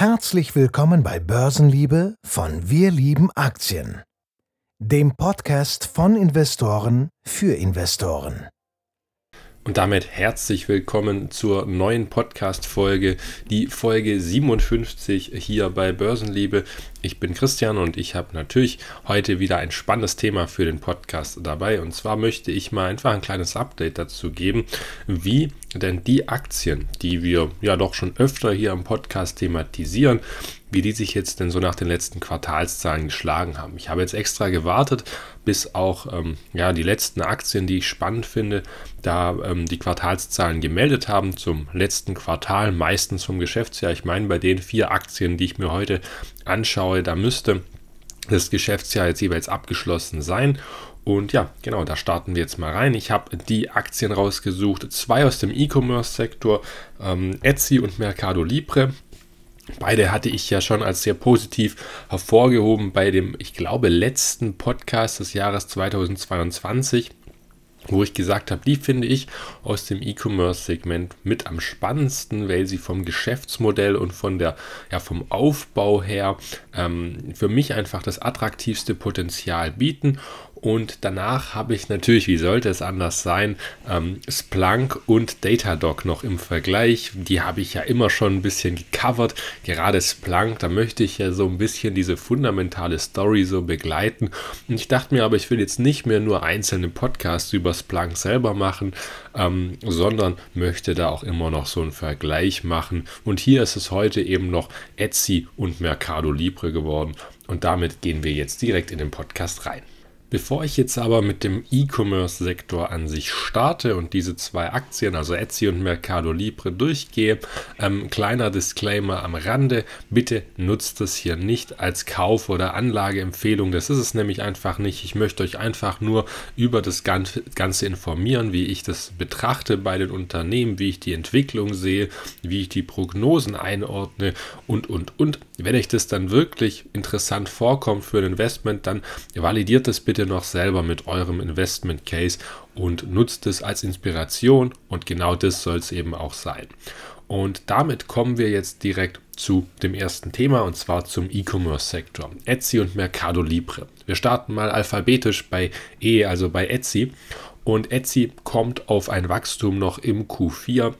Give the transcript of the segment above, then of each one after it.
Herzlich willkommen bei Börsenliebe von Wir lieben Aktien, dem Podcast von Investoren für Investoren. Und damit herzlich willkommen zur neuen Podcast-Folge, die Folge 57 hier bei Börsenliebe. Ich bin Christian und ich habe natürlich heute wieder ein spannendes Thema für den Podcast dabei. Und zwar möchte ich mal einfach ein kleines Update dazu geben, wie denn die Aktien, die wir ja doch schon öfter hier im Podcast thematisieren, wie die sich jetzt denn so nach den letzten Quartalszahlen geschlagen haben. Ich habe jetzt extra gewartet, bis auch ähm, ja, die letzten Aktien, die ich spannend finde, da ähm, die Quartalszahlen gemeldet haben zum letzten Quartal, meistens vom Geschäftsjahr. Ich meine, bei den vier Aktien, die ich mir heute anschaue, da müsste das Geschäftsjahr jetzt jeweils abgeschlossen sein. Und ja, genau, da starten wir jetzt mal rein. Ich habe die Aktien rausgesucht, zwei aus dem E-Commerce-Sektor, ähm, Etsy und Mercado Libre. Beide hatte ich ja schon als sehr positiv hervorgehoben bei dem, ich glaube, letzten Podcast des Jahres 2022 wo ich gesagt habe, die finde ich aus dem E-Commerce-Segment mit am spannendsten, weil sie vom Geschäftsmodell und von der, ja, vom Aufbau her ähm, für mich einfach das attraktivste Potenzial bieten und danach habe ich natürlich, wie sollte es anders sein, ähm, Splunk und Datadog noch im Vergleich. Die habe ich ja immer schon ein bisschen gecovert. Gerade Splunk, da möchte ich ja so ein bisschen diese fundamentale Story so begleiten. Und ich dachte mir aber, ich will jetzt nicht mehr nur einzelne Podcasts über Splunk selber machen, ähm, sondern möchte da auch immer noch so einen Vergleich machen. Und hier ist es heute eben noch Etsy und Mercado Libre geworden. Und damit gehen wir jetzt direkt in den Podcast rein. Bevor ich jetzt aber mit dem E-Commerce-Sektor an sich starte und diese zwei Aktien, also Etsy und Mercado Libre, durchgehe, ähm, kleiner Disclaimer am Rande, bitte nutzt es hier nicht als Kauf- oder Anlageempfehlung, das ist es nämlich einfach nicht. Ich möchte euch einfach nur über das Ganze informieren, wie ich das betrachte bei den Unternehmen, wie ich die Entwicklung sehe, wie ich die Prognosen einordne und, und, und. Wenn euch das dann wirklich interessant vorkommt für ein Investment, dann validiert das bitte noch selber mit eurem Investment Case und nutzt es als Inspiration und genau das soll es eben auch sein. Und damit kommen wir jetzt direkt zu dem ersten Thema und zwar zum E-Commerce-Sektor. Etsy und Mercado Libre. Wir starten mal alphabetisch bei E, also bei Etsy. Und Etsy kommt auf ein Wachstum noch im Q4 ähm,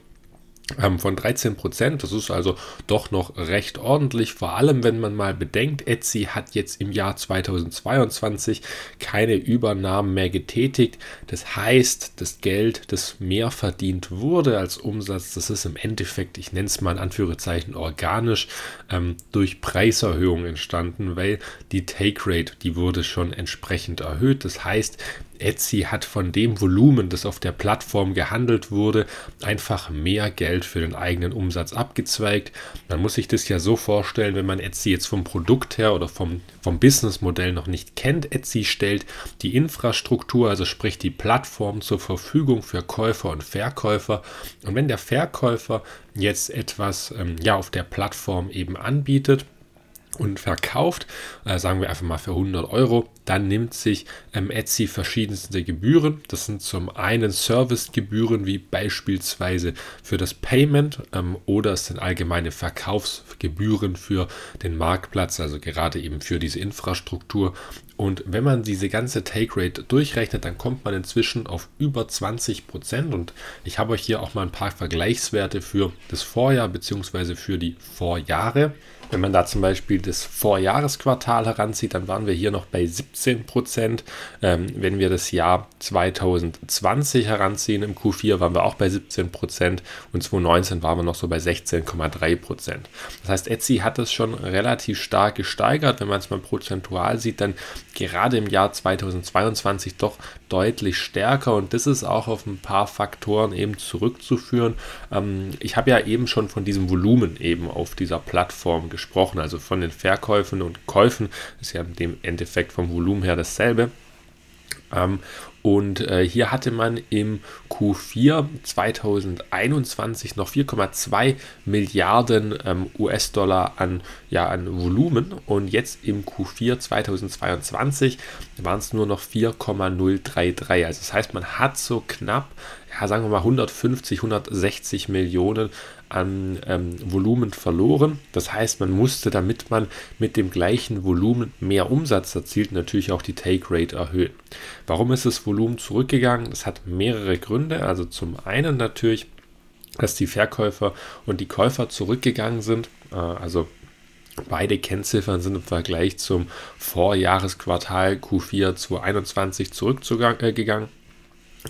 von 13 Prozent. Das ist also doch noch recht ordentlich, vor allem wenn man mal bedenkt, Etsy hat jetzt im Jahr 2022 keine Übernahmen mehr getätigt. Das heißt, das Geld, das mehr verdient wurde als Umsatz, das ist im Endeffekt, ich nenne es mal in Anführungszeichen organisch, ähm, durch Preiserhöhungen entstanden, weil die Take Rate, die wurde schon entsprechend erhöht. Das heißt, Etsy hat von dem Volumen, das auf der Plattform gehandelt wurde, einfach mehr Geld für den eigenen Umsatz abgezweigt. Man muss sich das ja so vorstellen, wenn man Etsy jetzt vom Produkt her oder vom, vom Businessmodell noch nicht kennt. Etsy stellt die Infrastruktur, also sprich die Plattform zur Verfügung für Käufer und Verkäufer. Und wenn der Verkäufer jetzt etwas ähm, ja, auf der Plattform eben anbietet, und verkauft, äh, sagen wir einfach mal für 100 Euro, dann nimmt sich ähm, Etsy verschiedenste Gebühren. Das sind zum einen Servicegebühren wie beispielsweise für das Payment ähm, oder es sind allgemeine Verkaufsgebühren für den Marktplatz, also gerade eben für diese Infrastruktur. Und wenn man diese ganze Take Rate durchrechnet, dann kommt man inzwischen auf über 20 Prozent. Und ich habe euch hier auch mal ein paar Vergleichswerte für das Vorjahr bzw. für die Vorjahre. Wenn man da zum Beispiel das Vorjahresquartal heranzieht, dann waren wir hier noch bei 17 Prozent. Ähm, wenn wir das Jahr 2020 heranziehen, im Q4 waren wir auch bei 17 Prozent und 2019 waren wir noch so bei 16,3 Prozent. Das heißt, Etsy hat es schon relativ stark gesteigert. Wenn man es mal prozentual sieht, dann gerade im Jahr 2022 doch deutlich stärker und das ist auch auf ein paar Faktoren eben zurückzuführen. Ähm, ich habe ja eben schon von diesem Volumen eben auf dieser Plattform gesprochen, also von den Verkäufen und Käufen, ist ja im Endeffekt vom Volumen her dasselbe. Ähm, und äh, hier hatte man im Q4 2021 noch 4,2 Milliarden ähm, US-Dollar an, ja, an Volumen und jetzt im Q4 2022 waren es nur noch 4,033. Also das heißt, man hat so knapp ja, sagen wir mal 150, 160 Millionen an ähm, Volumen verloren. Das heißt, man musste, damit man mit dem gleichen Volumen mehr Umsatz erzielt, natürlich auch die Take Rate erhöhen. Warum ist das Volumen zurückgegangen? Das hat mehrere Gründe. Also zum einen natürlich, dass die Verkäufer und die Käufer zurückgegangen sind. Äh, also Beide Kennziffern sind im Vergleich zum Vorjahresquartal Q4 2021 zurückgegangen.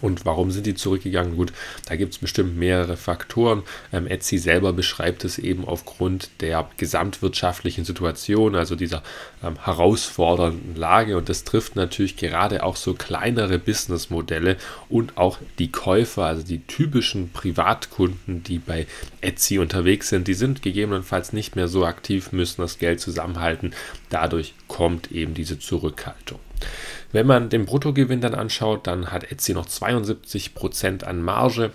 Und warum sind die zurückgegangen? Gut, da gibt es bestimmt mehrere Faktoren. Ähm, Etsy selber beschreibt es eben aufgrund der gesamtwirtschaftlichen Situation, also dieser ähm, herausfordernden Lage. Und das trifft natürlich gerade auch so kleinere Businessmodelle und auch die Käufer, also die typischen Privatkunden, die bei Etsy unterwegs sind. Die sind gegebenenfalls nicht mehr so aktiv, müssen das Geld zusammenhalten. Dadurch kommt eben diese Zurückhaltung. Wenn man den Bruttogewinn dann anschaut, dann hat Etsy noch 72% an Marge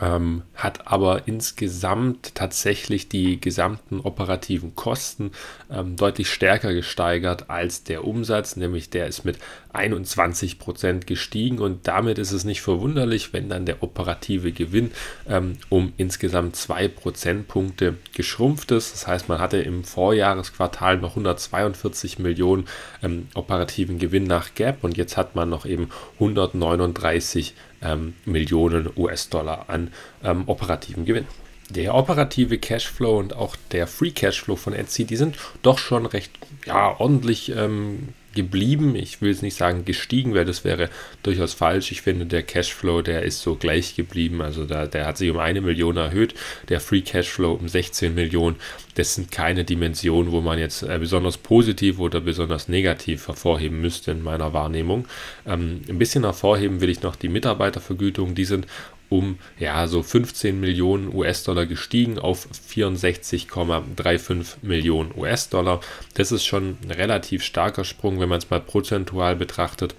ähm, hat aber insgesamt tatsächlich die gesamten operativen Kosten ähm, deutlich stärker gesteigert als der Umsatz, nämlich der ist mit 21 Prozent gestiegen und damit ist es nicht verwunderlich, wenn dann der operative Gewinn ähm, um insgesamt zwei Prozentpunkte geschrumpft ist. Das heißt, man hatte im Vorjahresquartal noch 142 Millionen ähm, operativen Gewinn nach Gap und jetzt hat man noch eben 139 ähm, Millionen US-Dollar an ähm, operativen Gewinn. Der operative Cashflow und auch der Free Cashflow von Etsy, die sind doch schon recht ja, ordentlich ähm, geblieben. Ich will jetzt nicht sagen gestiegen, weil das wäre durchaus falsch. Ich finde, der Cashflow, der ist so gleich geblieben. Also da, der hat sich um eine Million erhöht, der Free Cashflow um 16 Millionen. Das sind keine Dimensionen, wo man jetzt äh, besonders positiv oder besonders negativ hervorheben müsste in meiner Wahrnehmung. Ähm, ein bisschen hervorheben will ich noch die Mitarbeitervergütung. Die sind um ja so 15 Millionen US-Dollar gestiegen auf 64,35 Millionen US-Dollar. Das ist schon ein relativ starker Sprung, wenn man es mal prozentual betrachtet.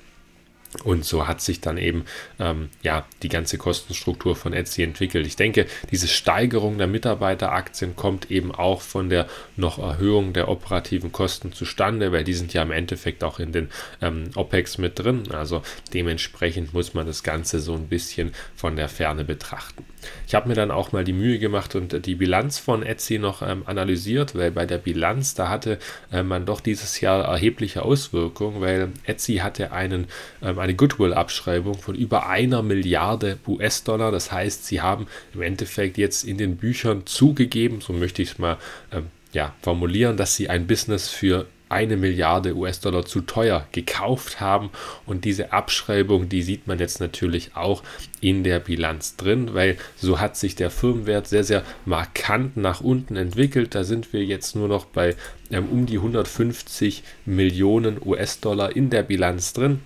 Und so hat sich dann eben ähm, ja, die ganze Kostenstruktur von Etsy entwickelt. Ich denke, diese Steigerung der Mitarbeiteraktien kommt eben auch von der noch Erhöhung der operativen Kosten zustande, weil die sind ja im Endeffekt auch in den ähm, OPEX mit drin. Also dementsprechend muss man das Ganze so ein bisschen von der Ferne betrachten. Ich habe mir dann auch mal die Mühe gemacht und die Bilanz von Etsy noch ähm, analysiert, weil bei der Bilanz, da hatte äh, man doch dieses Jahr erhebliche Auswirkungen, weil Etsy hatte einen, ähm, eine Goodwill-Abschreibung von über einer Milliarde US-Dollar. Das heißt, sie haben im Endeffekt jetzt in den Büchern zugegeben, so möchte ich es mal ähm, ja, formulieren, dass sie ein Business für eine Milliarde US-Dollar zu teuer gekauft haben. Und diese Abschreibung, die sieht man jetzt natürlich auch in der Bilanz drin, weil so hat sich der Firmenwert sehr, sehr markant nach unten entwickelt. Da sind wir jetzt nur noch bei ähm, um die 150 Millionen US-Dollar in der Bilanz drin.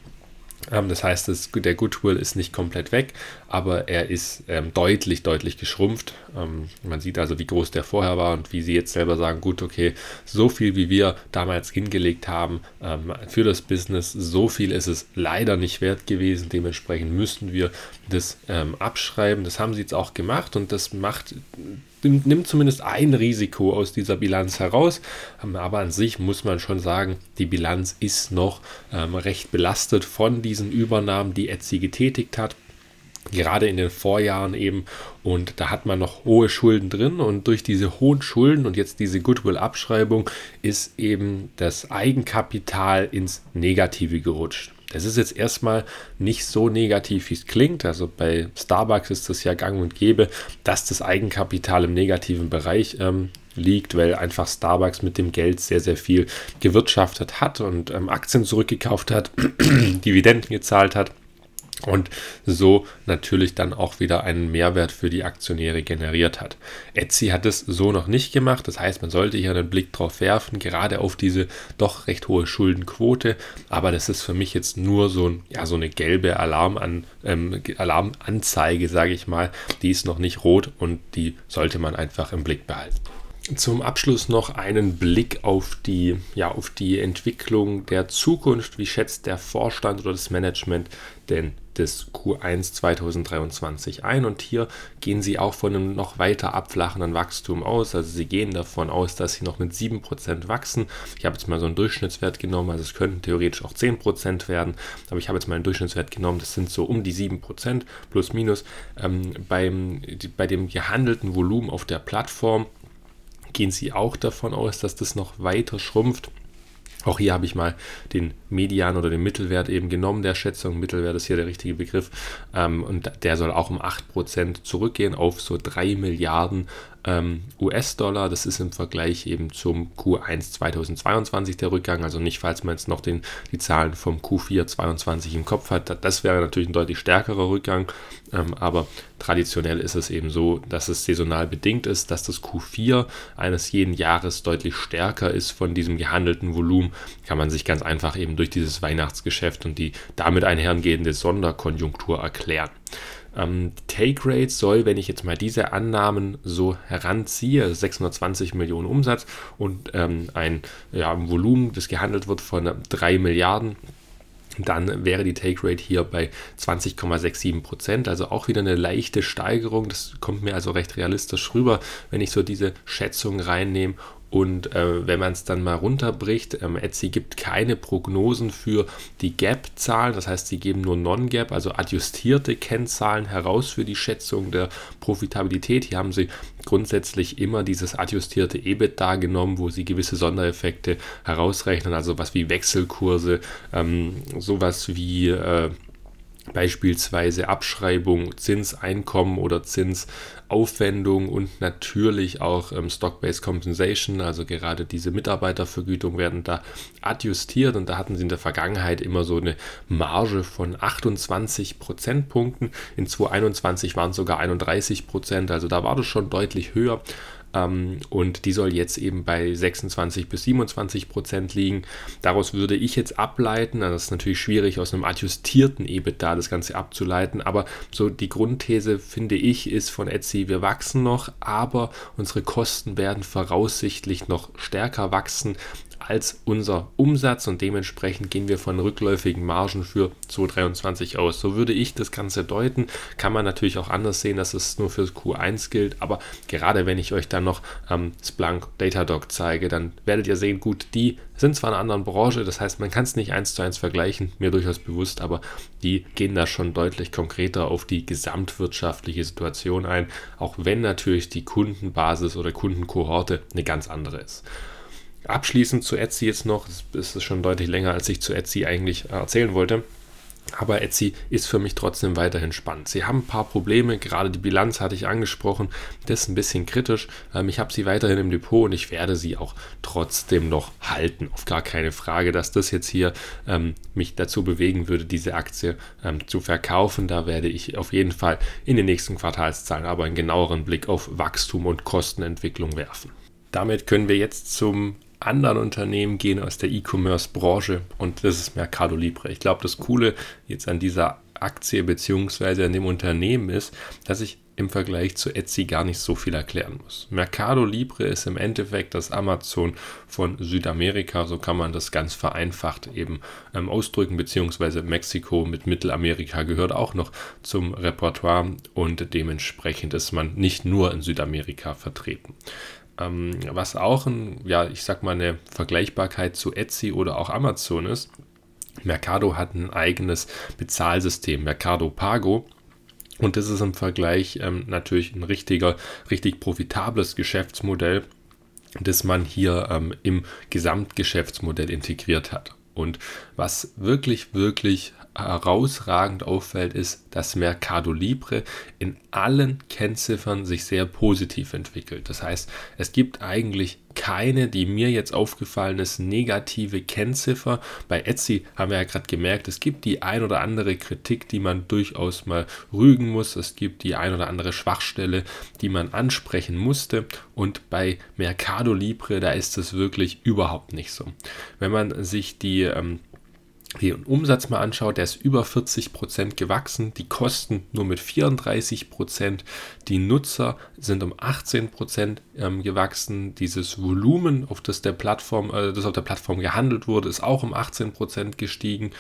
Ähm, das heißt, das, der Goodwill ist nicht komplett weg, aber er ist ähm, deutlich, deutlich geschrumpft. Ähm, man sieht also, wie groß der vorher war und wie sie jetzt selber sagen, gut, okay, so viel wie wir damals hingelegt haben ähm, für das Business, so viel ist es leider nicht wert gewesen. Dementsprechend müssten wir das ähm, abschreiben. Das haben sie jetzt auch gemacht und das macht nimmt zumindest ein Risiko aus dieser Bilanz heraus. Ähm, aber an sich muss man schon sagen, die Bilanz ist noch ähm, recht belastet von diesen Übernahmen, die Etsy getätigt hat gerade in den Vorjahren eben. Und da hat man noch hohe Schulden drin. Und durch diese hohen Schulden und jetzt diese Goodwill-Abschreibung ist eben das Eigenkapital ins Negative gerutscht. Das ist jetzt erstmal nicht so negativ, wie es klingt. Also bei Starbucks ist das ja gang und gäbe, dass das Eigenkapital im negativen Bereich ähm, liegt, weil einfach Starbucks mit dem Geld sehr, sehr viel gewirtschaftet hat und ähm, Aktien zurückgekauft hat, Dividenden gezahlt hat und so natürlich dann auch wieder einen Mehrwert für die Aktionäre generiert hat. Etsy hat es so noch nicht gemacht, das heißt, man sollte hier einen Blick drauf werfen, gerade auf diese doch recht hohe Schuldenquote, aber das ist für mich jetzt nur so, ein, ja, so eine gelbe Alarman, ähm, Alarmanzeige, sage ich mal, die ist noch nicht rot und die sollte man einfach im Blick behalten. Zum Abschluss noch einen Blick auf die, ja, auf die Entwicklung der Zukunft. Wie schätzt der Vorstand oder das Management denn des Q1 2023 ein und hier gehen sie auch von einem noch weiter abflachenden Wachstum aus. Also sie gehen davon aus, dass sie noch mit 7% wachsen. Ich habe jetzt mal so einen Durchschnittswert genommen, also es könnten theoretisch auch 10% werden, aber ich habe jetzt mal einen Durchschnittswert genommen, das sind so um die 7% plus minus. Ähm, beim, bei dem gehandelten Volumen auf der Plattform gehen sie auch davon aus, dass das noch weiter schrumpft. Auch hier habe ich mal den Median oder den Mittelwert eben genommen der Schätzung. Mittelwert ist hier der richtige Begriff. Ähm, und der soll auch um 8% zurückgehen auf so 3 Milliarden ähm, US-Dollar. Das ist im Vergleich eben zum Q1 2022 der Rückgang. Also nicht, falls man jetzt noch den, die Zahlen vom Q4 2022 im Kopf hat. Das wäre natürlich ein deutlich stärkerer Rückgang. Ähm, aber traditionell ist es eben so, dass es saisonal bedingt ist, dass das Q4 eines jeden Jahres deutlich stärker ist von diesem gehandelten Volumen. Kann man sich ganz einfach eben durch dieses Weihnachtsgeschäft und die damit einhergehende Sonderkonjunktur erklären. Ähm, Take Rate soll, wenn ich jetzt mal diese Annahmen so heranziehe, 620 Millionen Umsatz und ähm, ein ja, Volumen, das gehandelt wird von 3 Milliarden, dann wäre die Take Rate hier bei 20,67 Prozent, also auch wieder eine leichte Steigerung. Das kommt mir also recht realistisch rüber, wenn ich so diese Schätzung reinnehme. Und äh, wenn man es dann mal runterbricht, ähm, Etsy gibt keine Prognosen für die Gap-Zahlen, das heißt, sie geben nur Non-Gap, also adjustierte Kennzahlen heraus für die Schätzung der Profitabilität. Hier haben sie grundsätzlich immer dieses adjustierte EBITDA genommen, wo sie gewisse Sondereffekte herausrechnen, also was wie Wechselkurse, ähm, sowas wie äh, beispielsweise Abschreibung, Zinseinkommen oder Zinsaufwendung und natürlich auch ähm, Stock-Based Compensation, also gerade diese Mitarbeitervergütung werden da adjustiert und da hatten sie in der Vergangenheit immer so eine Marge von 28 Prozentpunkten. In 2021 waren es sogar 31 Prozent, also da war das schon deutlich höher. Ähm, und die soll jetzt eben bei 26 bis 27 Prozent liegen. Daraus würde ich jetzt ableiten, also das ist natürlich schwierig aus einem adjustierten EBITDA das Ganze abzuleiten, aber so die Grundthese finde ich ist von Etsy, wir wachsen noch, aber unsere Kosten werden voraussichtlich noch stärker wachsen als unser Umsatz und dementsprechend gehen wir von rückläufigen Margen für 2023 aus. So würde ich das Ganze deuten. Kann man natürlich auch anders sehen, dass es nur für Q1 gilt, aber gerade wenn ich euch dann noch ähm, Splunk Datadog zeige, dann werdet ihr sehen, gut, die sind zwar in einer anderen Branche, das heißt, man kann es nicht eins zu eins vergleichen, mir durchaus bewusst, aber die gehen da schon deutlich konkreter auf die gesamtwirtschaftliche Situation ein, auch wenn natürlich die Kundenbasis oder Kundenkohorte eine ganz andere ist. Abschließend zu Etsy jetzt noch, das ist schon deutlich länger, als ich zu Etsy eigentlich erzählen wollte. Aber Etsy ist für mich trotzdem weiterhin spannend. Sie haben ein paar Probleme, gerade die Bilanz hatte ich angesprochen, das ist ein bisschen kritisch. Ähm, ich habe sie weiterhin im Depot und ich werde sie auch trotzdem noch halten. Auf gar keine Frage, dass das jetzt hier ähm, mich dazu bewegen würde, diese Aktie ähm, zu verkaufen. Da werde ich auf jeden Fall in den nächsten Quartalszahlen aber einen genaueren Blick auf Wachstum und Kostenentwicklung werfen. Damit können wir jetzt zum anderen Unternehmen gehen aus der E-Commerce-Branche und das ist Mercado Libre. Ich glaube, das Coole jetzt an dieser Aktie bzw. an dem Unternehmen ist, dass ich im Vergleich zu Etsy gar nicht so viel erklären muss. Mercado Libre ist im Endeffekt das Amazon von Südamerika, so kann man das ganz vereinfacht eben ähm, ausdrücken, beziehungsweise Mexiko mit Mittelamerika gehört auch noch zum Repertoire und dementsprechend ist man nicht nur in Südamerika vertreten. Ähm, was auch ein, ja, ich sag mal, eine Vergleichbarkeit zu Etsy oder auch Amazon ist. Mercado hat ein eigenes Bezahlsystem, Mercado Pago. Und das ist im Vergleich ähm, natürlich ein richtiger, richtig profitables Geschäftsmodell, das man hier ähm, im Gesamtgeschäftsmodell integriert hat. Und was wirklich, wirklich herausragend auffällt, ist, dass Mercado Libre in allen Kennziffern sich sehr positiv entwickelt. Das heißt, es gibt eigentlich keine, die mir jetzt aufgefallen ist, negative Kennziffer. Bei Etsy haben wir ja gerade gemerkt, es gibt die ein oder andere Kritik, die man durchaus mal rügen muss. Es gibt die ein oder andere Schwachstelle, die man ansprechen musste. Und bei Mercado Libre, da ist es wirklich überhaupt nicht so. Wenn man sich die ähm, den Umsatz mal anschaut, der ist über 40 Prozent gewachsen, die Kosten nur mit 34%, Prozent, die Nutzer sind um 18 Prozent ähm, gewachsen, dieses Volumen, auf das, der Plattform, äh, das auf der Plattform gehandelt wurde, ist auch um 18 Prozent gestiegen.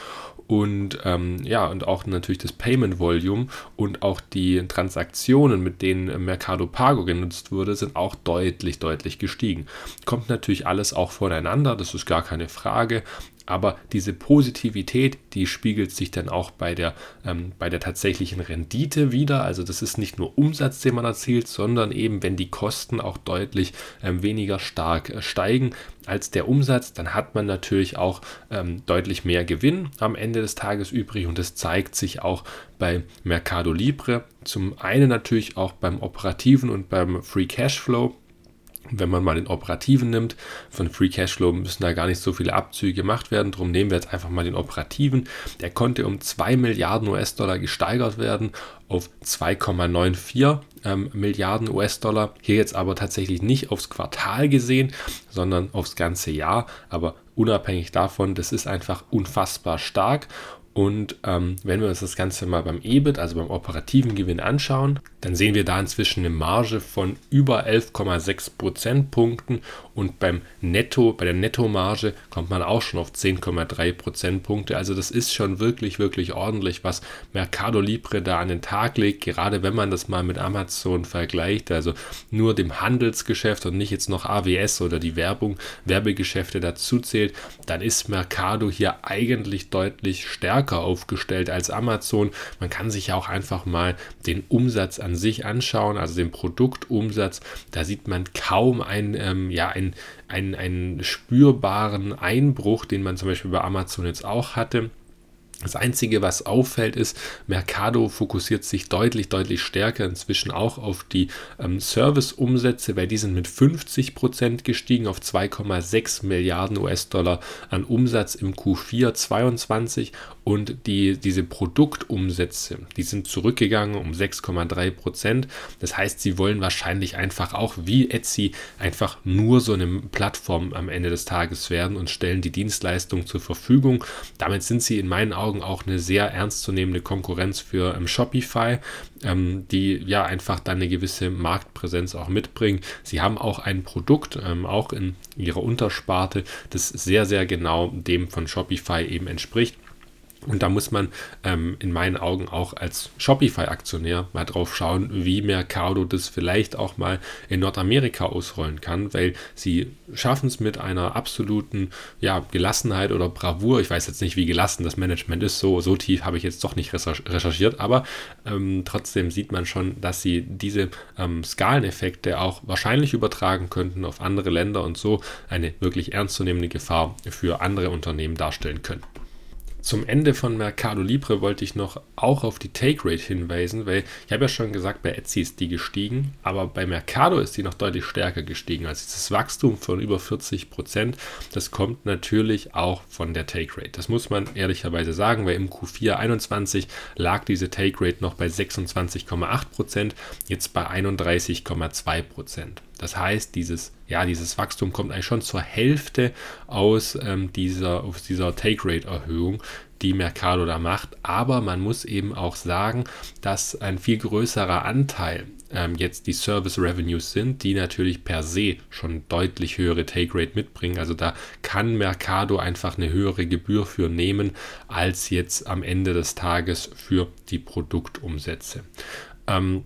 Und ähm, ja, und auch natürlich das Payment Volume und auch die Transaktionen, mit denen Mercado Pago genutzt wurde, sind auch deutlich, deutlich gestiegen. Kommt natürlich alles auch voneinander, das ist gar keine Frage, aber diese Positivität, die spiegelt sich dann auch bei der, ähm, bei der tatsächlichen Rendite wieder. Also das ist nicht nur Umsatz, den man erzielt, sondern eben, wenn die Kosten auch deutlich ähm, weniger stark äh, steigen als der Umsatz, dann hat man natürlich auch ähm, deutlich mehr Gewinn am Ende des Tages übrig und das zeigt sich auch bei Mercado Libre. Zum einen natürlich auch beim operativen und beim Free Cashflow wenn man mal den operativen nimmt, von Free Cashflow müssen da gar nicht so viele Abzüge gemacht werden. Darum nehmen wir jetzt einfach mal den operativen. Der konnte um 2 Milliarden US-Dollar gesteigert werden auf 2,94 ähm, Milliarden US-Dollar. Hier jetzt aber tatsächlich nicht aufs Quartal gesehen, sondern aufs ganze Jahr. Aber unabhängig davon, das ist einfach unfassbar stark. Und ähm, wenn wir uns das Ganze mal beim EBIT, also beim operativen Gewinn anschauen, dann sehen wir da inzwischen eine Marge von über 11,6 Prozentpunkten und beim Netto, bei der Nettomarge kommt man auch schon auf 10,3 Prozentpunkte. Also das ist schon wirklich, wirklich ordentlich, was Mercado Libre da an den Tag legt, gerade wenn man das mal mit Amazon vergleicht, also nur dem Handelsgeschäft und nicht jetzt noch AWS oder die Werbung, Werbegeschäfte dazu zählt, dann ist Mercado hier eigentlich deutlich stärker aufgestellt als Amazon. Man kann sich ja auch einfach mal den Umsatz an sich anschauen, also den Produktumsatz. Da sieht man kaum einen, ähm, ja, einen, einen, einen spürbaren Einbruch, den man zum Beispiel bei Amazon jetzt auch hatte. Das Einzige, was auffällt, ist, Mercado fokussiert sich deutlich, deutlich stärker inzwischen auch auf die ähm, Service-Umsätze, weil die sind mit 50 Prozent gestiegen auf 2,6 Milliarden US-Dollar an Umsatz im Q4 22 und die, diese Produktumsätze, die sind zurückgegangen um 6,3 Prozent. Das heißt, sie wollen wahrscheinlich einfach auch wie Etsy einfach nur so eine Plattform am Ende des Tages werden und stellen die Dienstleistung zur Verfügung. Damit sind sie in meinen Augen auch eine sehr ernstzunehmende Konkurrenz für ähm, Shopify, ähm, die ja einfach dann eine gewisse Marktpräsenz auch mitbringen. Sie haben auch ein Produkt, ähm, auch in ihrer Untersparte, das sehr, sehr genau dem von Shopify eben entspricht. Und da muss man ähm, in meinen Augen auch als Shopify-Aktionär mal drauf schauen, wie Mercado das vielleicht auch mal in Nordamerika ausrollen kann, weil sie schaffen es mit einer absoluten ja, Gelassenheit oder Bravour. Ich weiß jetzt nicht, wie gelassen das Management ist, so, so tief habe ich jetzt doch nicht recherchiert, aber ähm, trotzdem sieht man schon, dass sie diese ähm, Skaleneffekte auch wahrscheinlich übertragen könnten auf andere Länder und so eine wirklich ernstzunehmende Gefahr für andere Unternehmen darstellen können. Zum Ende von Mercado Libre wollte ich noch auch auf die Take Rate hinweisen, weil ich habe ja schon gesagt, bei Etsy ist die gestiegen, aber bei Mercado ist die noch deutlich stärker gestiegen. Also dieses Wachstum von über 40 Prozent, das kommt natürlich auch von der Take Rate. Das muss man ehrlicherweise sagen, weil im Q4 21 lag diese Take Rate noch bei 26,8 Prozent, jetzt bei 31,2 Prozent. Das heißt, dieses, ja, dieses Wachstum kommt eigentlich schon zur Hälfte aus ähm, dieser, aus dieser Take-Rate-Erhöhung, die Mercado da macht. Aber man muss eben auch sagen, dass ein viel größerer Anteil ähm, jetzt die Service Revenues sind, die natürlich per se schon deutlich höhere Take Rate mitbringen. Also da kann Mercado einfach eine höhere Gebühr für nehmen als jetzt am Ende des Tages für die Produktumsätze. Ähm,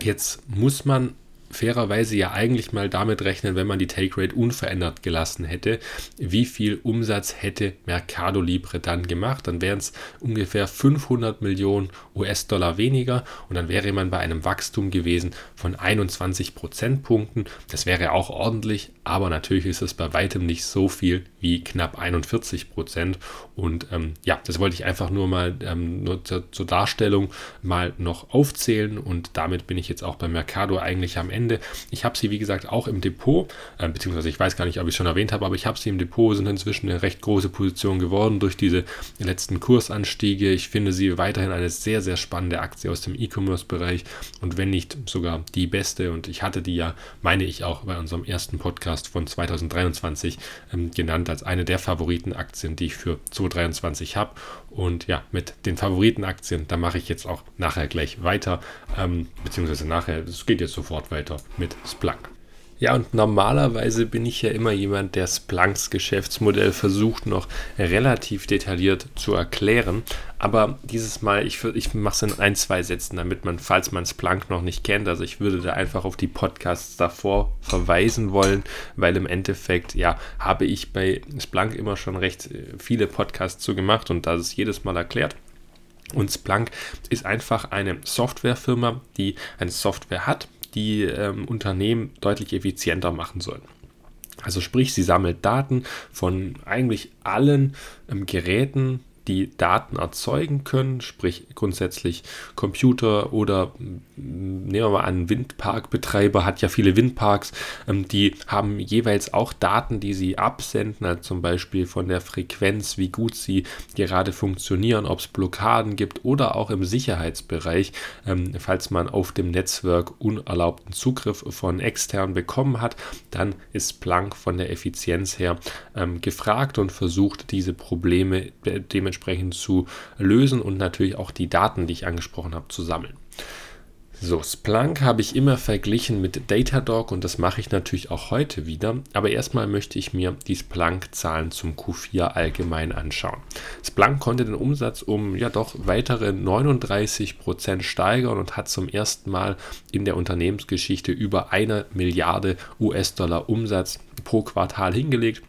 jetzt muss man fairerweise ja eigentlich mal damit rechnen, wenn man die Take Rate unverändert gelassen hätte, wie viel Umsatz hätte Mercado Libre dann gemacht. Dann wären es ungefähr 500 Millionen US-Dollar weniger und dann wäre man bei einem Wachstum gewesen von 21 Prozentpunkten. Das wäre auch ordentlich, aber natürlich ist es bei weitem nicht so viel wie knapp 41 Prozent. Und ähm, ja, das wollte ich einfach nur mal ähm, nur zur, zur Darstellung mal noch aufzählen und damit bin ich jetzt auch bei Mercado eigentlich am Ende. Ich habe sie, wie gesagt, auch im Depot, äh, beziehungsweise ich weiß gar nicht, ob ich es schon erwähnt habe, aber ich habe sie im Depot, sind inzwischen eine recht große Position geworden durch diese letzten Kursanstiege. Ich finde sie weiterhin eine sehr, sehr spannende Aktie aus dem E-Commerce-Bereich und wenn nicht sogar die beste. Und ich hatte die ja, meine ich, auch bei unserem ersten Podcast Podcast von 2023 ähm, genannt als eine der Favoritenaktien, die ich für 2023 habe. Und ja, mit den Favoritenaktien, da mache ich jetzt auch nachher gleich weiter, ähm, beziehungsweise nachher, es geht jetzt sofort weiter mit Splunk. Ja, und normalerweise bin ich ja immer jemand, der Splunks Geschäftsmodell versucht noch relativ detailliert zu erklären. Aber dieses Mal, ich, ich mache es in ein, zwei Sätzen, damit man, falls man Splunk noch nicht kennt, also ich würde da einfach auf die Podcasts davor verweisen wollen, weil im Endeffekt, ja, habe ich bei Splunk immer schon recht äh, viele Podcasts zu gemacht und das ist jedes Mal erklärt. Und Splunk ist einfach eine Softwarefirma, die eine Software hat, die ähm, Unternehmen deutlich effizienter machen sollen. Also sprich, sie sammelt Daten von eigentlich allen ähm, Geräten, die Daten erzeugen können, sprich grundsätzlich Computer oder nehmen wir mal an, Windparkbetreiber hat ja viele Windparks, ähm, die haben jeweils auch Daten, die sie absenden, also zum Beispiel von der Frequenz, wie gut sie gerade funktionieren, ob es Blockaden gibt oder auch im Sicherheitsbereich, ähm, falls man auf dem Netzwerk unerlaubten Zugriff von extern bekommen hat, dann ist Planck von der Effizienz her ähm, gefragt und versucht diese Probleme dementsprechend dementsprechend zu lösen und natürlich auch die Daten, die ich angesprochen habe, zu sammeln. So, Splunk habe ich immer verglichen mit Datadog und das mache ich natürlich auch heute wieder. Aber erstmal möchte ich mir die Splunk-Zahlen zum Q4 allgemein anschauen. Splunk konnte den Umsatz um ja doch weitere 39% steigern und hat zum ersten Mal in der Unternehmensgeschichte über eine Milliarde US-Dollar Umsatz pro Quartal hingelegt.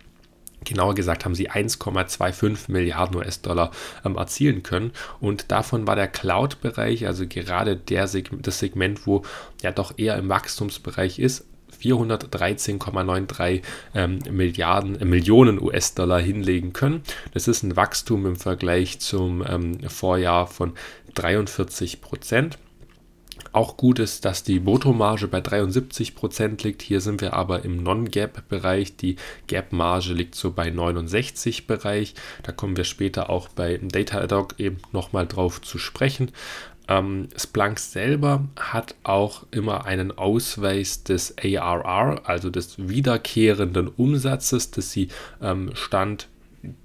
Genauer gesagt haben sie 1,25 Milliarden US-Dollar ähm, erzielen können. Und davon war der Cloud-Bereich, also gerade der Seg das Segment, wo ja doch eher im Wachstumsbereich ist, 413,93 ähm, Milliarden, äh, Millionen US-Dollar hinlegen können. Das ist ein Wachstum im Vergleich zum ähm, Vorjahr von 43 Prozent. Auch gut ist, dass die Bruttomarge bei 73% liegt. Hier sind wir aber im Non-Gap-Bereich. Die Gap-Marge liegt so bei 69 Bereich. Da kommen wir später auch bei Datadog eben nochmal drauf zu sprechen. Ähm, Splunk selber hat auch immer einen Ausweis des ARR, also des wiederkehrenden Umsatzes, das sie ähm, Stand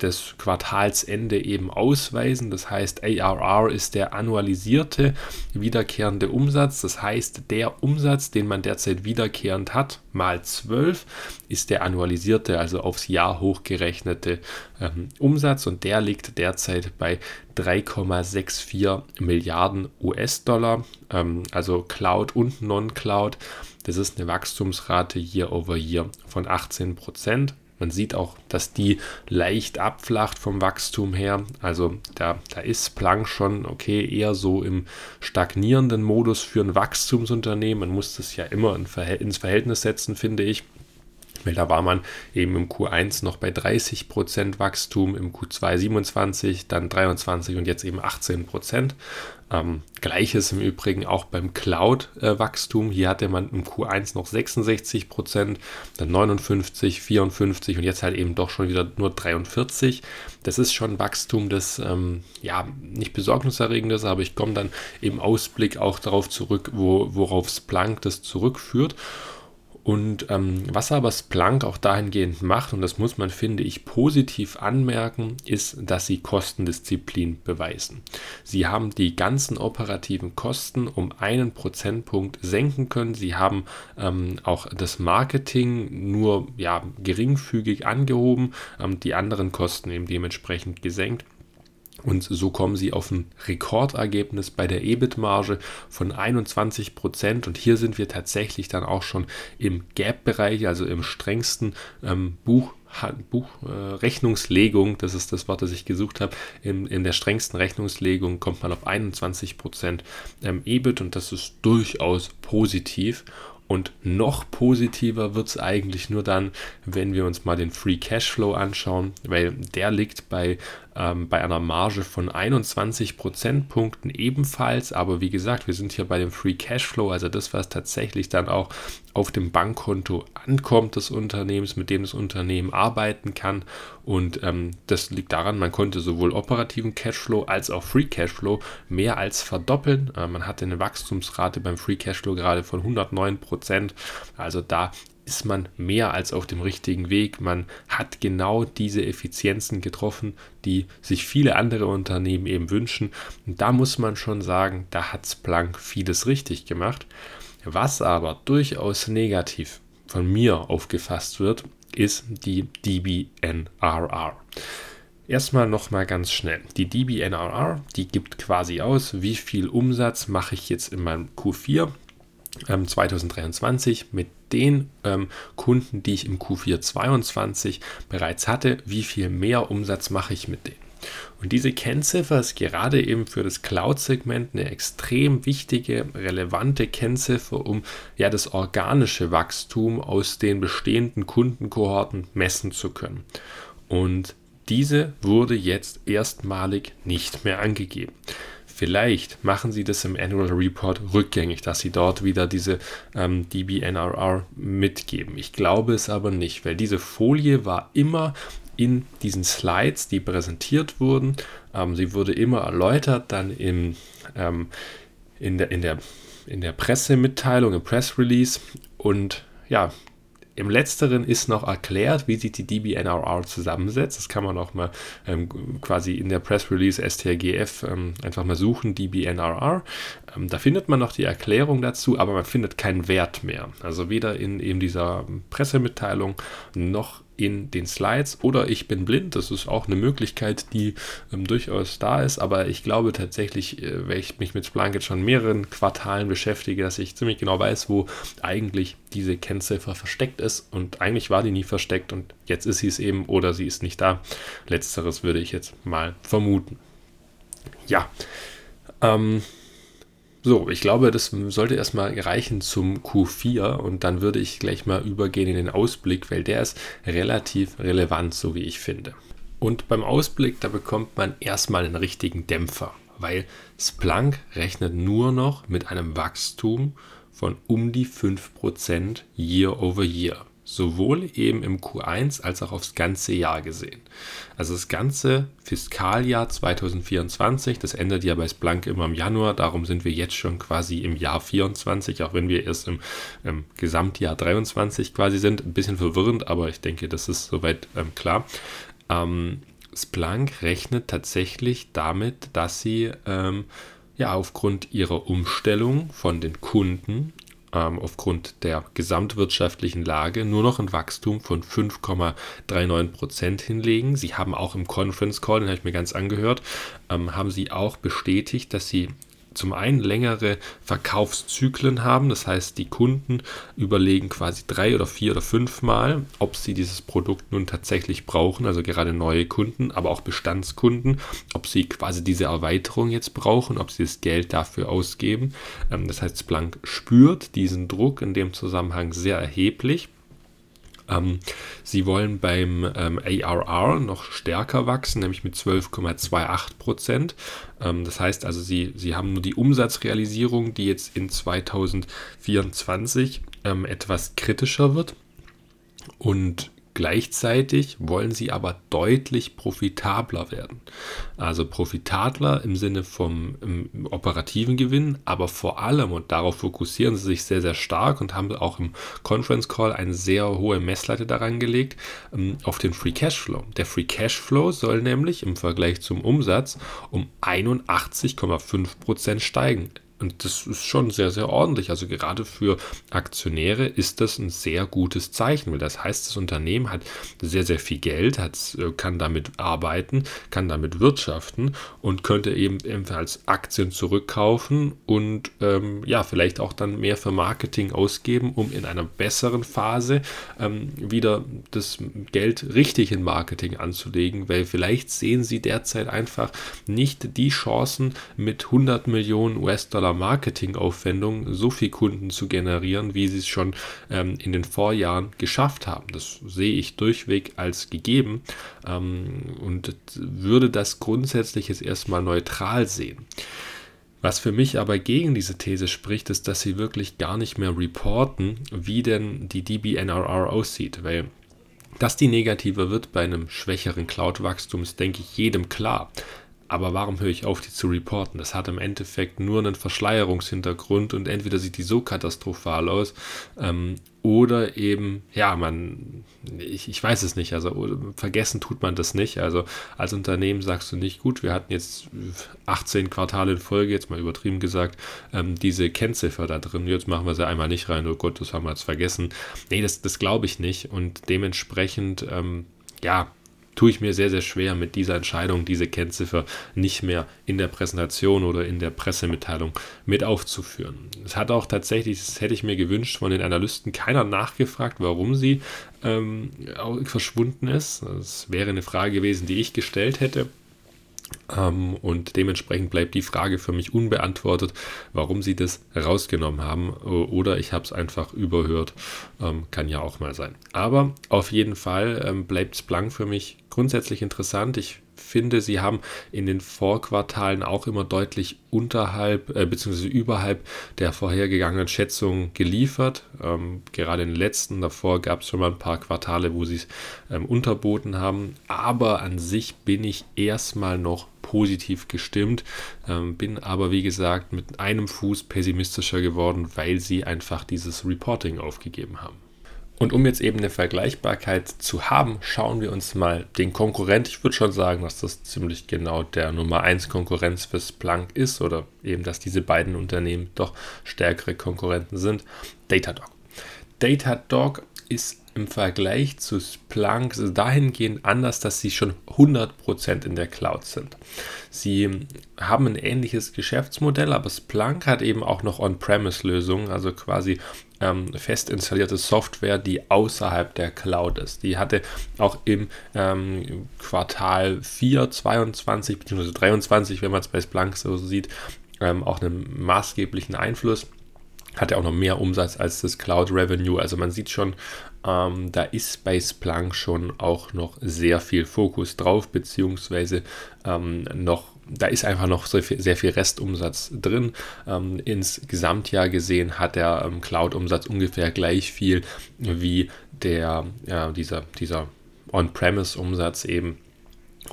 des Quartalsende eben ausweisen. Das heißt, ARR ist der annualisierte wiederkehrende Umsatz. Das heißt, der Umsatz, den man derzeit wiederkehrend hat, mal 12, ist der annualisierte, also aufs Jahr hochgerechnete ähm, Umsatz. Und der liegt derzeit bei 3,64 Milliarden US-Dollar, ähm, also Cloud und Non-Cloud. Das ist eine Wachstumsrate Year over Year von 18 Prozent. Man sieht auch, dass die leicht abflacht vom Wachstum her. Also da, da ist Planck schon okay, eher so im stagnierenden Modus für ein Wachstumsunternehmen. Man muss das ja immer ins Verhältnis setzen, finde ich. Weil da war man eben im Q1 noch bei 30% Wachstum, im Q2 27, dann 23 und jetzt eben 18%. Ähm, Gleiches im Übrigen auch beim Cloud-Wachstum. Hier hatte man im Q1 noch 66 Prozent, dann 59, 54 und jetzt halt eben doch schon wieder nur 43. Das ist schon Wachstum, das ähm, ja nicht besorgniserregend ist, aber ich komme dann im Ausblick auch darauf zurück, wo, worauf Splunk das zurückführt. Und ähm, was aber Splunk auch dahingehend macht, und das muss man, finde ich, positiv anmerken, ist, dass sie Kostendisziplin beweisen. Sie haben die ganzen operativen Kosten um einen Prozentpunkt senken können. Sie haben ähm, auch das Marketing nur ja, geringfügig angehoben, ähm, die anderen Kosten eben dementsprechend gesenkt. Und so kommen sie auf ein Rekordergebnis bei der EBIT-Marge von 21 Prozent. Und hier sind wir tatsächlich dann auch schon im Gap-Bereich, also im strengsten ähm, Buch. Buchrechnungslegung, äh, das ist das Wort, das ich gesucht habe. In, in der strengsten Rechnungslegung kommt man auf 21% ähm, EBIT und das ist durchaus positiv. Und noch positiver wird es eigentlich nur dann, wenn wir uns mal den Free Cashflow anschauen, weil der liegt bei ähm, bei einer Marge von 21 Prozentpunkten ebenfalls. Aber wie gesagt, wir sind hier bei dem Free Cashflow, also das, was tatsächlich dann auch auf dem Bankkonto ankommt des Unternehmens, mit dem das Unternehmen arbeiten kann. Und ähm, das liegt daran, man konnte sowohl operativen Cashflow als auch Free Cashflow mehr als verdoppeln. Äh, man hatte eine Wachstumsrate beim Free Cashflow gerade von 109 Prozent. Also da ist man mehr als auf dem richtigen Weg. Man hat genau diese Effizienzen getroffen, die sich viele andere Unternehmen eben wünschen. Und da muss man schon sagen, da hat Splunk vieles richtig gemacht. Was aber durchaus negativ von mir aufgefasst wird, ist die DBNRR. Erstmal nochmal ganz schnell. Die DBNRR, die gibt quasi aus, wie viel Umsatz mache ich jetzt in meinem Q4 ähm, 2023 mit den ähm, Kunden, die ich im Q4 22 bereits hatte, wie viel mehr Umsatz mache ich mit denen. Und diese Kennziffer ist gerade eben für das Cloud-Segment eine extrem wichtige, relevante Kennziffer, um ja das organische Wachstum aus den bestehenden Kundenkohorten messen zu können. Und diese wurde jetzt erstmalig nicht mehr angegeben. Vielleicht machen sie das im Annual Report rückgängig, dass sie dort wieder diese ähm, DBNRR mitgeben. Ich glaube es aber nicht, weil diese Folie war immer in diesen Slides, die präsentiert wurden. Ähm, sie wurde immer erläutert, dann im, ähm, in, der, in, der, in der Pressemitteilung, im Press Release. Und ja, im letzteren ist noch erklärt, wie sich die DBNRR zusammensetzt. Das kann man auch mal ähm, quasi in der Press Release STRGF ähm, einfach mal suchen, DBNRR. Ähm, da findet man noch die Erklärung dazu, aber man findet keinen Wert mehr. Also weder in eben dieser Pressemitteilung noch in den Slides oder ich bin blind. Das ist auch eine Möglichkeit, die ähm, durchaus da ist. Aber ich glaube tatsächlich, äh, weil ich mich mit Splunk jetzt schon mehreren Quartalen beschäftige, dass ich ziemlich genau weiß, wo eigentlich diese Kennziffer versteckt ist. Und eigentlich war die nie versteckt und jetzt ist sie es eben oder sie ist nicht da. Letzteres würde ich jetzt mal vermuten. Ja. Ähm, so, ich glaube, das sollte erstmal reichen zum Q4 und dann würde ich gleich mal übergehen in den Ausblick, weil der ist relativ relevant, so wie ich finde. Und beim Ausblick, da bekommt man erstmal einen richtigen Dämpfer, weil Splunk rechnet nur noch mit einem Wachstum von um die 5% year over year sowohl eben im Q1 als auch aufs ganze Jahr gesehen. Also das ganze Fiskaljahr 2024, das endet ja bei Splunk immer im Januar, darum sind wir jetzt schon quasi im Jahr 24, auch wenn wir erst im, im Gesamtjahr 23 quasi sind. Ein bisschen verwirrend, aber ich denke, das ist soweit ähm, klar. Ähm, Splunk rechnet tatsächlich damit, dass sie ähm, ja aufgrund ihrer Umstellung von den Kunden ähm, aufgrund der gesamtwirtschaftlichen Lage nur noch ein Wachstum von 5,39 Prozent hinlegen. Sie haben auch im Conference Call, den habe ich mir ganz angehört, ähm, haben sie auch bestätigt, dass sie zum einen längere Verkaufszyklen haben. Das heißt, die Kunden überlegen quasi drei oder vier oder fünf Mal, ob sie dieses Produkt nun tatsächlich brauchen. Also gerade neue Kunden, aber auch Bestandskunden, ob sie quasi diese Erweiterung jetzt brauchen, ob sie das Geld dafür ausgeben. Ähm, das heißt, Splunk spürt diesen Druck in dem Zusammenhang sehr erheblich. Ähm, sie wollen beim ähm, ARR noch stärker wachsen, nämlich mit 12,28 Prozent. Ähm, das heißt also, sie, sie haben nur die Umsatzrealisierung, die jetzt in 2024 ähm, etwas kritischer wird. Und Gleichzeitig wollen sie aber deutlich profitabler werden. Also profitabler im Sinne vom im operativen Gewinn, aber vor allem, und darauf fokussieren sie sich sehr, sehr stark und haben auch im Conference Call eine sehr hohe Messlatte daran gelegt, ähm, auf den Free Cashflow. Der Free Cashflow soll nämlich im Vergleich zum Umsatz um 81,5% steigen. Und das ist schon sehr, sehr ordentlich. Also gerade für Aktionäre ist das ein sehr gutes Zeichen, weil das heißt, das Unternehmen hat sehr, sehr viel Geld, hat, äh, kann damit arbeiten, kann damit wirtschaften und könnte eben ebenfalls Aktien zurückkaufen und ähm, ja, vielleicht auch dann mehr für Marketing ausgeben, um in einer besseren Phase ähm, wieder das Geld richtig in Marketing anzulegen, weil vielleicht sehen sie derzeit einfach nicht die Chancen mit 100 Millionen US-Dollar Marketingaufwendung so viel Kunden zu generieren, wie sie es schon ähm, in den Vorjahren geschafft haben. Das sehe ich durchweg als gegeben ähm, und würde das grundsätzlich jetzt erstmal neutral sehen. Was für mich aber gegen diese These spricht, ist, dass sie wirklich gar nicht mehr reporten, wie denn die DBNRR aussieht, weil dass die negativer wird bei einem schwächeren Cloud-Wachstum, ist, denke ich, jedem klar. Aber warum höre ich auf, die zu reporten? Das hat im Endeffekt nur einen Verschleierungshintergrund und entweder sieht die so katastrophal aus ähm, oder eben, ja, man, ich, ich weiß es nicht, also vergessen tut man das nicht. Also als Unternehmen sagst du nicht, gut, wir hatten jetzt 18 Quartale in Folge, jetzt mal übertrieben gesagt, ähm, diese Kennziffer da drin, jetzt machen wir sie einmal nicht rein, oh Gott, das haben wir jetzt vergessen. Nee, das, das glaube ich nicht und dementsprechend, ähm, ja, tue ich mir sehr, sehr schwer mit dieser Entscheidung, diese Kennziffer nicht mehr in der Präsentation oder in der Pressemitteilung mit aufzuführen. Es hat auch tatsächlich, das hätte ich mir gewünscht, von den Analysten keiner nachgefragt, warum sie ähm, verschwunden ist. Das wäre eine Frage gewesen, die ich gestellt hätte. Ähm, und dementsprechend bleibt die Frage für mich unbeantwortet, warum sie das rausgenommen haben. Oder ich habe es einfach überhört. Ähm, kann ja auch mal sein. Aber auf jeden Fall ähm, bleibt Splunk für mich grundsätzlich interessant. Ich finde, sie haben in den Vorquartalen auch immer deutlich unterhalb äh, bzw. überhalb der vorhergegangenen Schätzungen geliefert. Ähm, gerade in den letzten davor gab es schon mal ein paar Quartale, wo sie es ähm, unterboten haben. Aber an sich bin ich erstmal noch positiv gestimmt, ähm, bin aber wie gesagt mit einem Fuß pessimistischer geworden, weil sie einfach dieses Reporting aufgegeben haben. Und um jetzt eben eine Vergleichbarkeit zu haben, schauen wir uns mal den Konkurrent. Ich würde schon sagen, dass das ziemlich genau der Nummer 1 Konkurrenz für Splunk ist oder eben, dass diese beiden Unternehmen doch stärkere Konkurrenten sind. Datadog. Datadog ist im Vergleich zu Splunk dahingehend anders, dass sie schon 100% in der Cloud sind. Sie haben ein ähnliches Geschäftsmodell, aber Splunk hat eben auch noch On-Premise-Lösungen, also quasi ähm, fest installierte Software, die außerhalb der Cloud ist. Die hatte auch im ähm, Quartal 4, 22 bzw. 23, wenn man es bei Splunk so sieht, ähm, auch einen maßgeblichen Einfluss hat ja auch noch mehr Umsatz als das Cloud Revenue. Also man sieht schon, ähm, da ist bei Splunk schon auch noch sehr viel Fokus drauf, beziehungsweise ähm, noch da ist einfach noch sehr viel, sehr viel Restumsatz drin. Ähm, ins Gesamtjahr gesehen hat der ähm, Cloud-Umsatz ungefähr gleich viel wie der, ja, dieser, dieser On-Premise-Umsatz eben.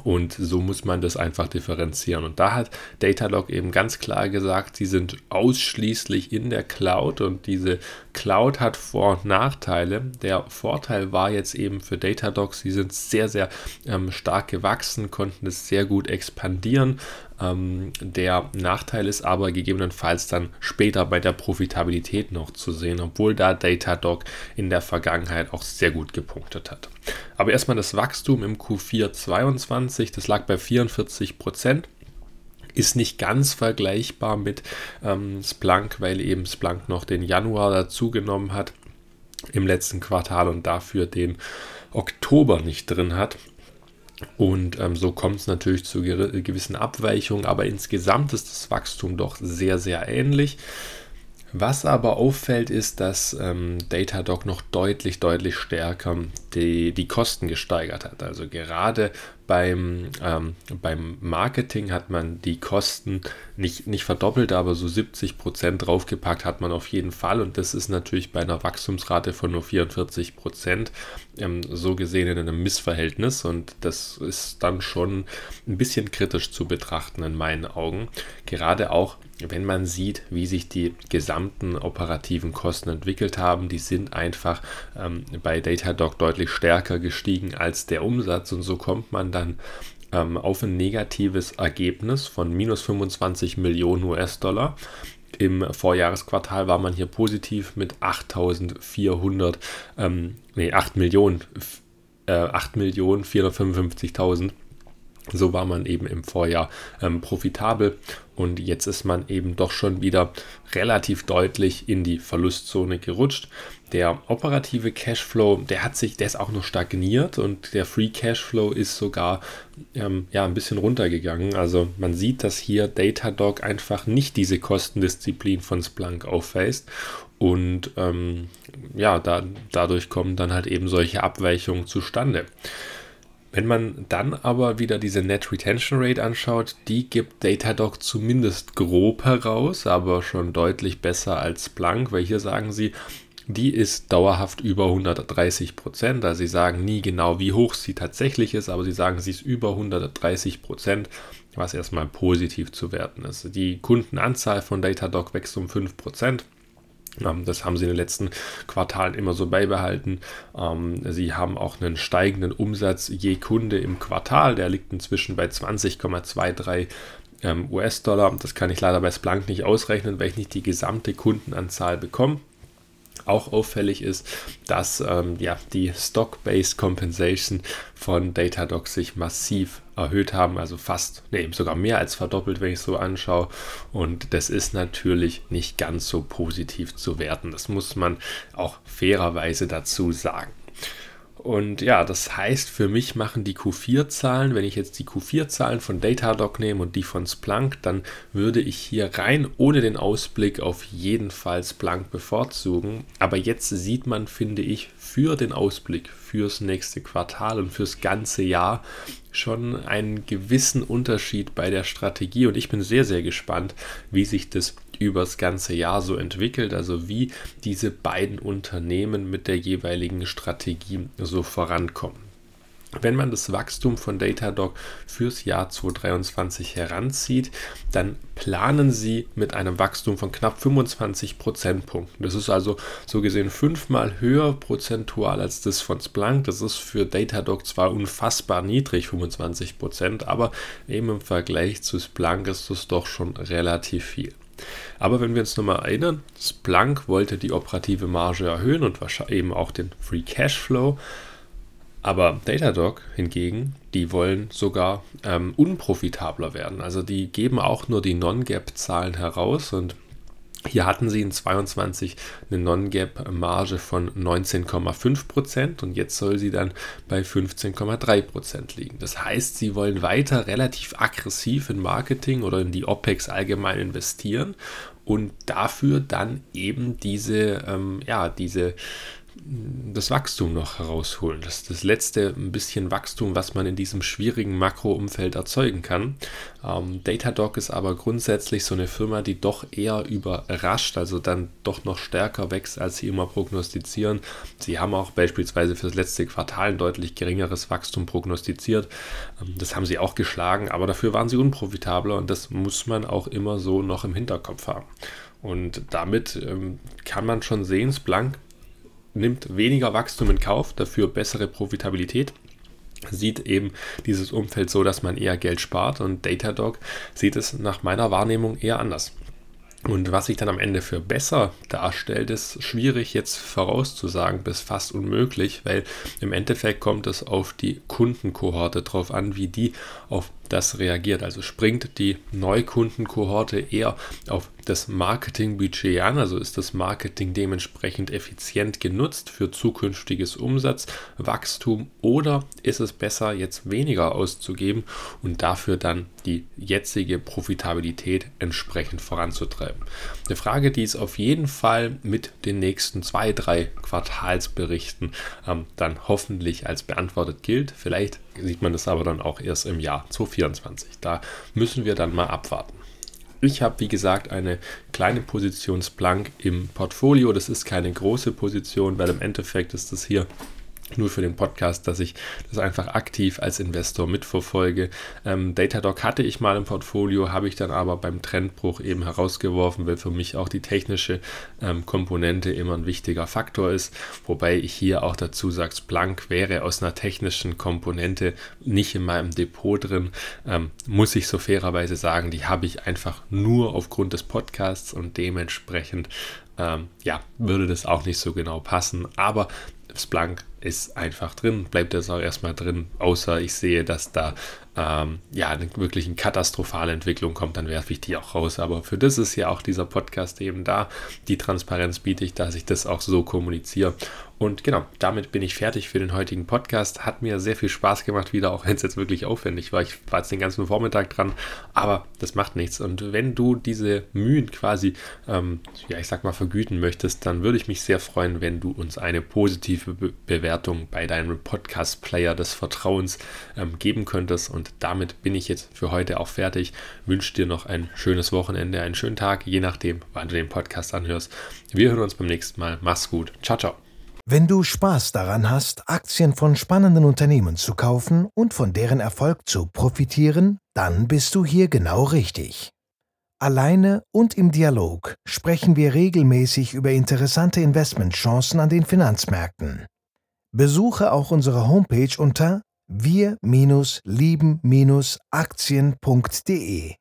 Und so muss man das einfach differenzieren. Und da hat Datalog eben ganz klar gesagt, sie sind ausschließlich in der Cloud und diese Cloud hat Vor- und Nachteile. Der Vorteil war jetzt eben für Datadog, sie sind sehr, sehr ähm, stark gewachsen, konnten es sehr gut expandieren. Ähm, der Nachteil ist aber gegebenenfalls dann später bei der Profitabilität noch zu sehen, obwohl da Datadog in der Vergangenheit auch sehr gut gepunktet hat. Aber erstmal das Wachstum im Q4 22, das lag bei 44 Prozent ist nicht ganz vergleichbar mit ähm, Splunk, weil eben Splunk noch den Januar dazugenommen hat im letzten Quartal und dafür den Oktober nicht drin hat. Und ähm, so kommt es natürlich zu gewissen Abweichungen, aber insgesamt ist das Wachstum doch sehr, sehr ähnlich. Was aber auffällt, ist, dass ähm, Datadog noch deutlich, deutlich stärker die, die Kosten gesteigert hat. Also gerade beim, ähm, beim Marketing hat man die Kosten nicht, nicht verdoppelt, aber so 70 Prozent draufgepackt hat man auf jeden Fall. Und das ist natürlich bei einer Wachstumsrate von nur 44 Prozent ähm, so gesehen in einem Missverhältnis. Und das ist dann schon ein bisschen kritisch zu betrachten in meinen Augen. Gerade auch wenn man sieht, wie sich die gesamten operativen Kosten entwickelt haben, die sind einfach ähm, bei Datadog deutlich stärker gestiegen als der Umsatz und so kommt man dann ähm, auf ein negatives Ergebnis von minus 25 Millionen US-Dollar. Im Vorjahresquartal war man hier positiv mit 8.400, ähm, nee, 8 Millionen, äh, 8 Millionen 455.000 so war man eben im Vorjahr ähm, profitabel und jetzt ist man eben doch schon wieder relativ deutlich in die Verlustzone gerutscht. Der operative Cashflow, der hat sich, der ist auch noch stagniert und der Free Cashflow ist sogar ähm, ja, ein bisschen runtergegangen. Also man sieht, dass hier Datadog einfach nicht diese Kostendisziplin von Splunk aufweist und ähm, ja, da, dadurch kommen dann halt eben solche Abweichungen zustande. Wenn man dann aber wieder diese Net Retention Rate anschaut, die gibt Datadog zumindest grob heraus, aber schon deutlich besser als Splunk, weil hier sagen sie, die ist dauerhaft über 130 Prozent. Also sie sagen nie genau, wie hoch sie tatsächlich ist, aber sie sagen, sie ist über 130 Prozent. was erstmal positiv zu werten ist. Die Kundenanzahl von Datadog wächst um 5%. Ähm, das haben sie in den letzten Quartalen immer so beibehalten. Ähm, sie haben auch einen steigenden Umsatz je Kunde im Quartal. Der liegt inzwischen bei 20,23 ähm, US-Dollar. Das kann ich leider bei Splunk nicht ausrechnen, weil ich nicht die gesamte Kundenanzahl bekomme auch auffällig ist, dass ähm, ja, die Stock-Based Compensation von Datadog sich massiv erhöht haben, also fast, nee, sogar mehr als verdoppelt, wenn ich so anschaue. Und das ist natürlich nicht ganz so positiv zu werten. Das muss man auch fairerweise dazu sagen. Und ja, das heißt, für mich machen die Q4-Zahlen, wenn ich jetzt die Q4-Zahlen von Datadog nehme und die von Splunk, dann würde ich hier rein ohne den Ausblick auf jeden Fall Splunk bevorzugen. Aber jetzt sieht man, finde ich, für den Ausblick, fürs nächste Quartal und fürs ganze Jahr schon einen gewissen Unterschied bei der Strategie. Und ich bin sehr, sehr gespannt, wie sich das übers ganze Jahr so entwickelt, also wie diese beiden Unternehmen mit der jeweiligen Strategie so vorankommen. Wenn man das Wachstum von Datadog fürs Jahr 2023 heranzieht, dann planen sie mit einem Wachstum von knapp 25 Prozentpunkten. Das ist also so gesehen fünfmal höher prozentual als das von Splunk. Das ist für Datadog zwar unfassbar niedrig, 25 Prozent, aber eben im Vergleich zu Splunk ist das doch schon relativ viel. Aber wenn wir uns nochmal erinnern, Splunk wollte die operative Marge erhöhen und eben auch den Free Cashflow. Aber Datadog hingegen, die wollen sogar ähm, unprofitabler werden. Also die geben auch nur die Non-Gap-Zahlen heraus und hier hatten sie in 22 eine Non-Gap-Marge von 19,5% und jetzt soll sie dann bei 15,3% liegen. Das heißt, sie wollen weiter relativ aggressiv in Marketing oder in die OPEX allgemein investieren und dafür dann eben diese, ähm, ja, diese das Wachstum noch herausholen. Das ist das letzte ein bisschen Wachstum, was man in diesem schwierigen Makroumfeld erzeugen kann. Ähm, Datadog ist aber grundsätzlich so eine Firma, die doch eher überrascht, also dann doch noch stärker wächst, als sie immer prognostizieren. Sie haben auch beispielsweise für das letzte Quartal ein deutlich geringeres Wachstum prognostiziert. Ähm, das haben sie auch geschlagen, aber dafür waren sie unprofitabler und das muss man auch immer so noch im Hinterkopf haben. Und damit ähm, kann man schon sehen, Splunk nimmt weniger Wachstum in Kauf, dafür bessere Profitabilität. Sieht eben dieses Umfeld so, dass man eher Geld spart und Datadog sieht es nach meiner Wahrnehmung eher anders. Und was sich dann am Ende für besser darstellt, ist schwierig jetzt vorauszusagen, bis fast unmöglich, weil im Endeffekt kommt es auf die Kundenkohorte drauf an, wie die auf das reagiert. Also springt die Neukundenkohorte eher auf das Marketingbudget an, also ist das Marketing dementsprechend effizient genutzt für zukünftiges Umsatzwachstum oder ist es besser, jetzt weniger auszugeben und dafür dann die jetzige Profitabilität entsprechend voranzutreiben? Eine Frage, die es auf jeden Fall mit den nächsten zwei, drei Quartalsberichten ähm, dann hoffentlich als beantwortet gilt. Vielleicht sieht man das aber dann auch erst im Jahr 2024. Da müssen wir dann mal abwarten. Ich habe, wie gesagt, eine kleine Positionsblank im Portfolio. Das ist keine große Position, weil im Endeffekt ist das hier nur für den Podcast, dass ich das einfach aktiv als Investor mitverfolge. Ähm, Datadog hatte ich mal im Portfolio, habe ich dann aber beim Trendbruch eben herausgeworfen, weil für mich auch die technische ähm, Komponente immer ein wichtiger Faktor ist. Wobei ich hier auch dazu sage, Splunk wäre aus einer technischen Komponente nicht in meinem Depot drin. Ähm, muss ich so fairerweise sagen, die habe ich einfach nur aufgrund des Podcasts und dementsprechend ähm, ja, würde das auch nicht so genau passen. Aber Splunk ist einfach drin, bleibt das auch erstmal drin, außer ich sehe, dass da ähm, ja eine wirklich katastrophale Entwicklung kommt, dann werfe ich die auch raus. Aber für das ist ja auch dieser Podcast eben da. Die Transparenz biete ich, dass ich das auch so kommuniziere. Und genau, damit bin ich fertig für den heutigen Podcast. Hat mir sehr viel Spaß gemacht, wieder, auch wenn es jetzt wirklich aufwendig war. Ich war jetzt den ganzen Vormittag dran, aber das macht nichts. Und wenn du diese Mühen quasi, ähm, ja, ich sag mal, vergüten möchtest, dann würde ich mich sehr freuen, wenn du uns eine positive Be Bewertung bei deinem Podcast-Player des Vertrauens ähm, geben könntest. Und damit bin ich jetzt für heute auch fertig. Wünsche dir noch ein schönes Wochenende, einen schönen Tag, je nachdem, wann du den Podcast anhörst. Wir hören uns beim nächsten Mal. Mach's gut. Ciao, ciao. Wenn du Spaß daran hast, Aktien von spannenden Unternehmen zu kaufen und von deren Erfolg zu profitieren, dann bist du hier genau richtig. Alleine und im Dialog sprechen wir regelmäßig über interessante Investmentchancen an den Finanzmärkten. Besuche auch unsere Homepage unter wir-lieben-aktien.de.